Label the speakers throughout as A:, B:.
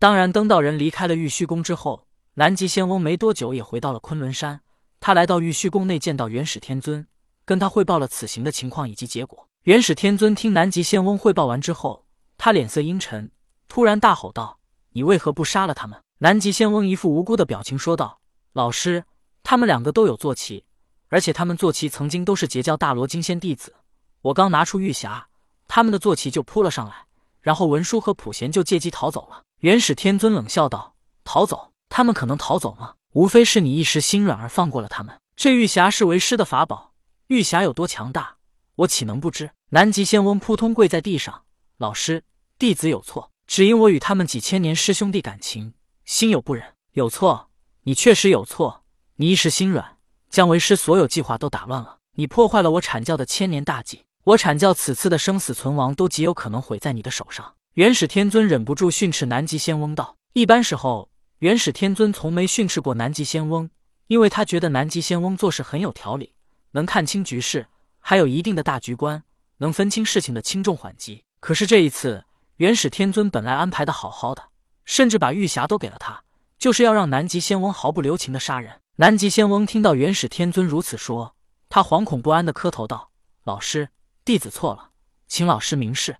A: 当然，登道人离开了玉虚宫之后，南极仙翁没多久也回到了昆仑山。他来到玉虚宫内，见到元始天尊，跟他汇报了此行的情况以及结果。元始天尊听南极仙翁汇报完之后，他脸色阴沉，突然大吼道：“你为何不杀了他们？”南极仙翁一副无辜的表情说道：“老师，他们两个都有坐骑，而且他们坐骑曾经都是截教大罗金仙弟子。我刚拿出玉匣，他们的坐骑就扑了上来，然后文殊和普贤就借机逃走了。”元始天尊冷笑道：“逃走？他们可能逃走吗？无非是你一时心软而放过了他们。这玉匣是为师的法宝，玉匣有多强大，我岂能不知？”南极仙翁扑通跪在地上：“老师，弟子有错，只因我与他们几千年师兄弟感情，心有不忍。有错，你确实有错。你一时心软，将为师所有计划都打乱了。你破坏了我阐教的千年大计，我阐教此次的生死存亡都极有可能毁在你的手上。”元始天尊忍不住训斥南极仙翁道：“一般时候，元始天尊从没训斥过南极仙翁，因为他觉得南极仙翁做事很有条理，能看清局势，还有一定的大局观，能分清事情的轻重缓急。可是这一次，元始天尊本来安排的好好的，甚至把玉匣都给了他，就是要让南极仙翁毫不留情的杀人。”南极仙翁听到元始天尊如此说，他惶恐不安的磕头道：“老师，弟子错了，请老师明示。”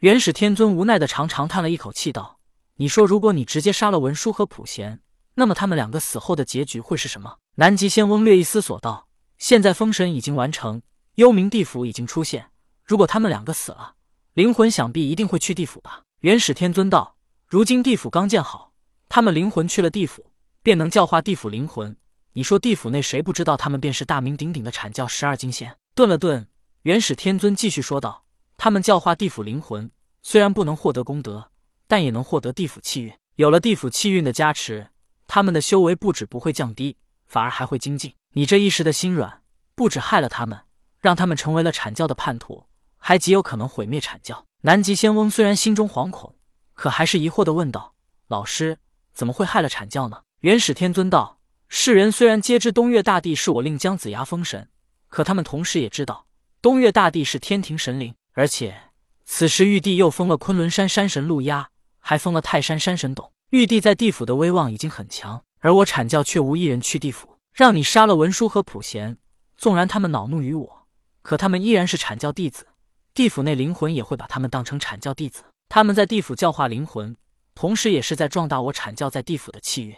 A: 元始天尊无奈的长长叹了一口气，道：“你说，如果你直接杀了文殊和普贤，那么他们两个死后的结局会是什么？”南极仙翁略一思索，道：“现在封神已经完成，幽冥地府已经出现。如果他们两个死了，灵魂想必一定会去地府吧？”元始天尊道：“如今地府刚建好，他们灵魂去了地府，便能教化地府灵魂。你说地府内谁不知道他们便是大名鼎鼎的阐教十二金仙？”顿了顿，元始天尊继续说道。他们教化地府灵魂，虽然不能获得功德，但也能获得地府气运。有了地府气运的加持，他们的修为不止不会降低，反而还会精进。你这一时的心软，不止害了他们，让他们成为了阐教的叛徒，还极有可能毁灭阐教。南极仙翁虽然心中惶恐，可还是疑惑的问道：“老师，怎么会害了阐教呢？”元始天尊道：“世人虽然皆知东岳大帝是我令姜子牙封神，可他们同时也知道，东岳大帝是天庭神灵。”而且，此时玉帝又封了昆仑山山神陆压，还封了泰山山神董。玉帝在地府的威望已经很强，而我阐教却无一人去地府。让你杀了文殊和普贤，纵然他们恼怒于我，可他们依然是阐教弟子，地府内灵魂也会把他们当成阐教弟子。他们在地府教化灵魂，同时也是在壮大我阐教在地府的气运。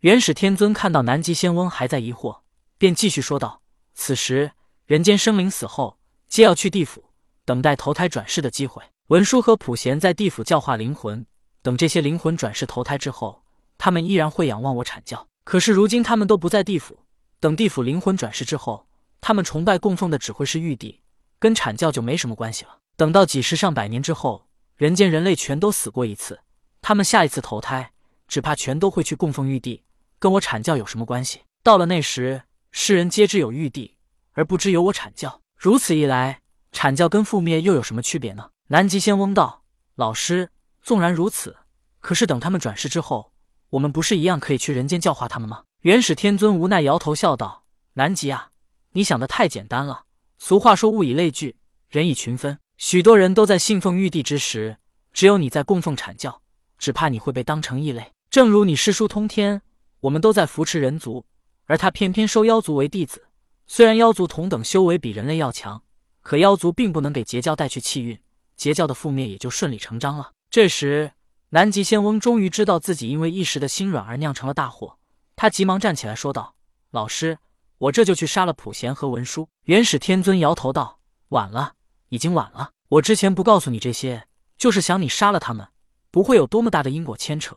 A: 元始天尊看到南极仙翁还在疑惑，便继续说道：“此时人间生灵死后，皆要去地府。”等待投胎转世的机会。文殊和普贤在地府教化灵魂，等这些灵魂转世投胎之后，他们依然会仰望我阐教。可是如今他们都不在地府，等地府灵魂转世之后，他们崇拜供奉的只会是玉帝，跟阐教就没什么关系了。等到几十上百年之后，人间人类全都死过一次，他们下一次投胎，只怕全都会去供奉玉帝，跟我阐教有什么关系？到了那时，世人皆知有玉帝，而不知有我阐教。如此一来。阐教跟覆灭又有什么区别呢？南极仙翁道：“老师，纵然如此，可是等他们转世之后，我们不是一样可以去人间教化他们吗？”元始天尊无奈摇头笑道：“南极啊，你想的太简单了。俗话说物以类聚，人以群分。许多人都在信奉玉帝之时，只有你在供奉阐教，只怕你会被当成异类。正如你师叔通天，我们都在扶持人族，而他偏偏收妖族为弟子。虽然妖族同等修为比人类要强。”可妖族并不能给截教带去气运，截教的覆灭也就顺理成章了。这时，南极仙翁终于知道自己因为一时的心软而酿成了大祸，他急忙站起来说道：“老师，我这就去杀了普贤和文殊。”元始天尊摇头道：“晚了，已经晚了。我之前不告诉你这些，就是想你杀了他们，不会有多么大的因果牵扯。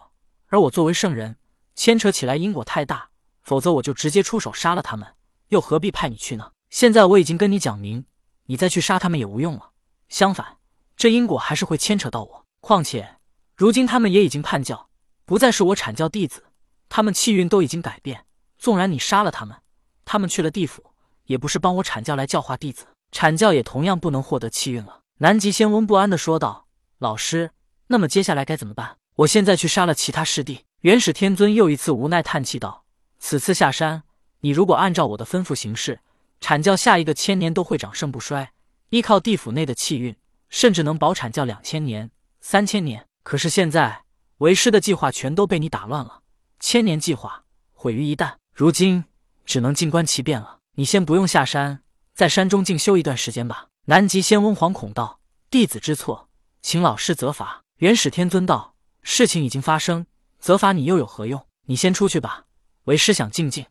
A: 而我作为圣人，牵扯起来因果太大，否则我就直接出手杀了他们，又何必派你去呢？现在我已经跟你讲明。”你再去杀他们也无用了，相反，这因果还是会牵扯到我。况且，如今他们也已经叛教，不再是我阐教弟子，他们气运都已经改变。纵然你杀了他们，他们去了地府，也不是帮我阐教来教化弟子，阐教也同样不能获得气运了。南极仙翁不安地说道：“老师，那么接下来该怎么办？我现在去杀了其他师弟。”元始天尊又一次无奈叹气道：“此次下山，你如果按照我的吩咐行事。”阐教下一个千年都会长盛不衰，依靠地府内的气运，甚至能保阐教两千年、三千年。可是现在为师的计划全都被你打乱了，千年计划毁于一旦。如今只能静观其变了。你先不用下山，在山中静修一段时间吧。南极仙翁惶恐道：“弟子知错，请老师责罚。”元始天尊道：“事情已经发生，责罚你又有何用？你先出去吧，为师想静静。”